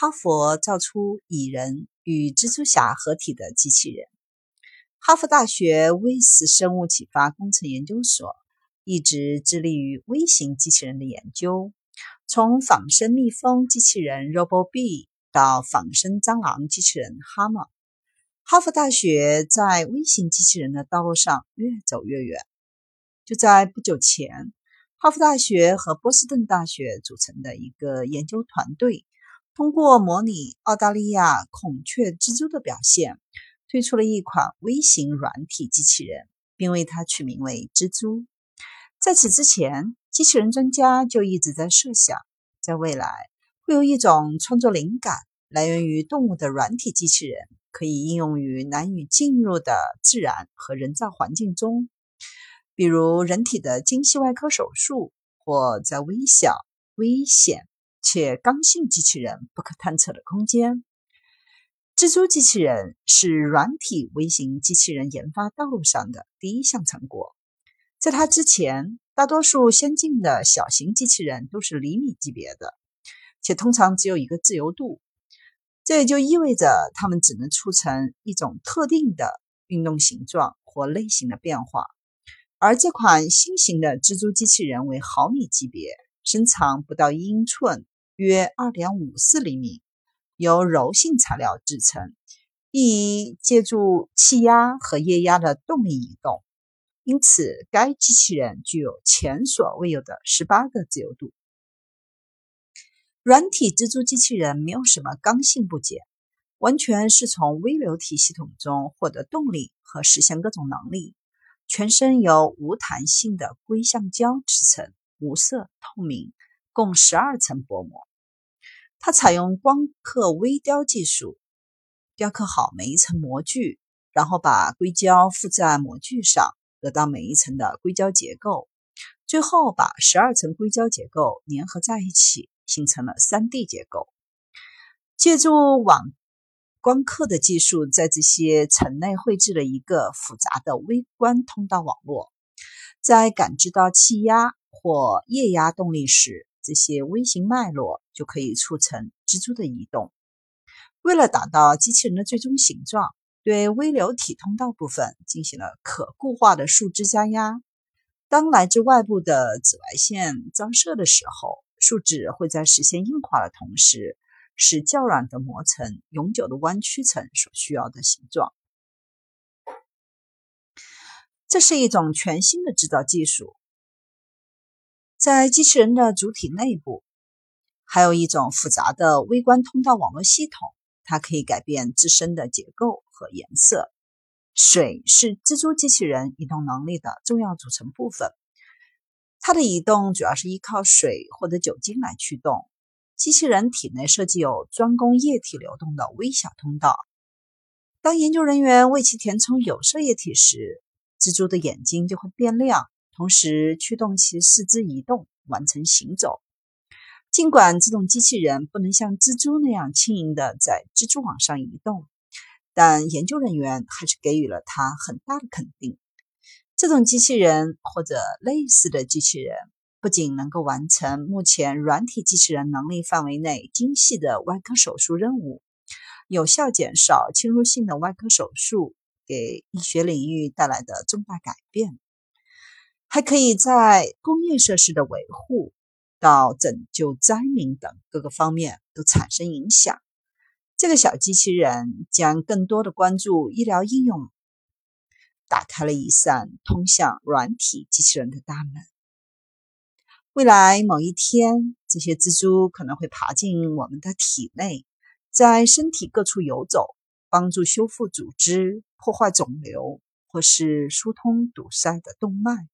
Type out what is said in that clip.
哈佛造出蚁人。与蜘蛛侠合体的机器人。哈佛大学微斯生物启发工程研究所一直致力于微型机器人的研究，从仿生蜜蜂机器人 RoboBee 到仿生蟑螂机器人 Hama。哈佛大学在微型机器人的道路上越走越远。就在不久前，哈佛大学和波士顿大学组成的一个研究团队。通过模拟澳大利亚孔雀蜘蛛的表现，推出了一款微型软体机器人，并为它取名为“蜘蛛”。在此之前，机器人专家就一直在设想，在未来会有一种创作灵感来源于动物的软体机器人，可以应用于难以进入的自然和人造环境中，比如人体的精细外科手术，或在微小、危险。且刚性机器人不可探测的空间。蜘蛛机器人是软体微型机器人研发道路上的第一项成果。在它之前，大多数先进的小型机器人都是厘米级别的，且通常只有一个自由度。这也就意味着它们只能促成一种特定的运动形状或类型的变化。而这款新型的蜘蛛机器人为毫米级别，身长不到一英寸。约二点五四厘米，由柔性材料制成，易借助气压和液压的动力移动，因此该机器人具有前所未有的十八个自由度。软体蜘蛛机器人没有什么刚性部件，完全是从微流体系统中获得动力和实现各种能力。全身由无弹性的硅橡胶制成，无色透明，共十二层薄膜。它采用光刻微雕技术，雕刻好每一层模具，然后把硅胶附在模具上，得到每一层的硅胶结构，最后把十二层硅胶结构粘合在一起，形成了 3D 结构。借助网光刻的技术，在这些层内绘制了一个复杂的微观通道网络，在感知到气压或液压动力时。这些微型脉络就可以促成蜘蛛的移动。为了达到机器人的最终形状，对微流体通道部分进行了可固化的树脂加压。当来自外部的紫外线照射的时候，树脂会在实现硬化的同时，使较软的膜层永久的弯曲成所需要的形状。这是一种全新的制造技术。在机器人的主体内部，还有一种复杂的微观通道网络系统，它可以改变自身的结构和颜色。水是蜘蛛机器人移动能力的重要组成部分，它的移动主要是依靠水或者酒精来驱动。机器人体内设计有专供液体流动的微小通道。当研究人员为其填充有色液体时，蜘蛛的眼睛就会变亮。同时驱动其四肢移动，完成行走。尽管这种机器人不能像蜘蛛那样轻盈地在蜘蛛网上移动，但研究人员还是给予了它很大的肯定。这种机器人或者类似的机器人，不仅能够完成目前软体机器人能力范围内精细的外科手术任务，有效减少侵入性的外科手术给医学领域带来的重大改变。还可以在工业设施的维护到拯救灾民等各个方面都产生影响。这个小机器人将更多的关注医疗应用，打开了一扇通向软体机器人的大门。未来某一天，这些蜘蛛可能会爬进我们的体内，在身体各处游走，帮助修复组织、破坏肿瘤或是疏通堵塞的动脉。